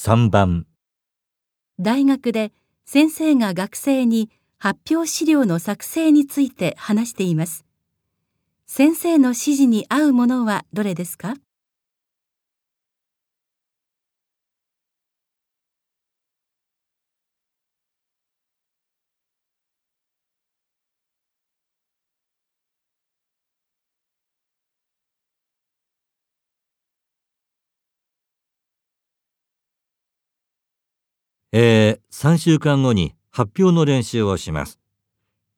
3番大学で先生が学生に発表資料の作成について話しています。先生の指示に合うものはどれですか？えー、3週間後に発表の練習をします。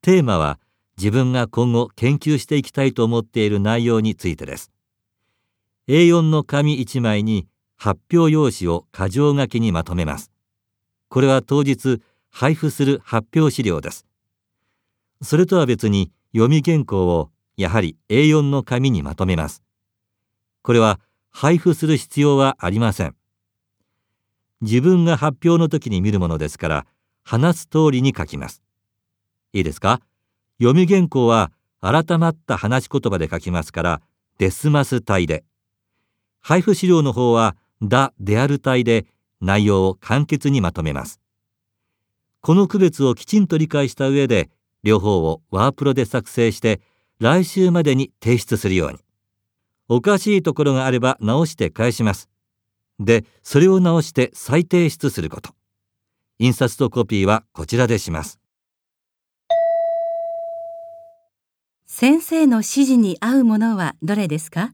テーマは自分が今後研究していきたいと思っている内容についてです。A4 の紙1枚に発表用紙を箇条書きにまとめます。これは当日配布する発表資料です。それとは別に読み原稿をやはり A4 の紙にまとめます。これは配布する必要はありません。自分が発表の時に見るものですから、話す通りに書きます。いいですか？読み原稿は改まった話し言葉で書きますから、デスマス体で。配布資料の方は、ダ・デアル体で内容を簡潔にまとめます。この区別をきちんと理解した上で、両方をワープロで作成して、来週までに提出するように。おかしいところがあれば直して返します。で、それを直して再提出すること。印刷とコピーはこちらでします。先生の指示に合うものはどれですか？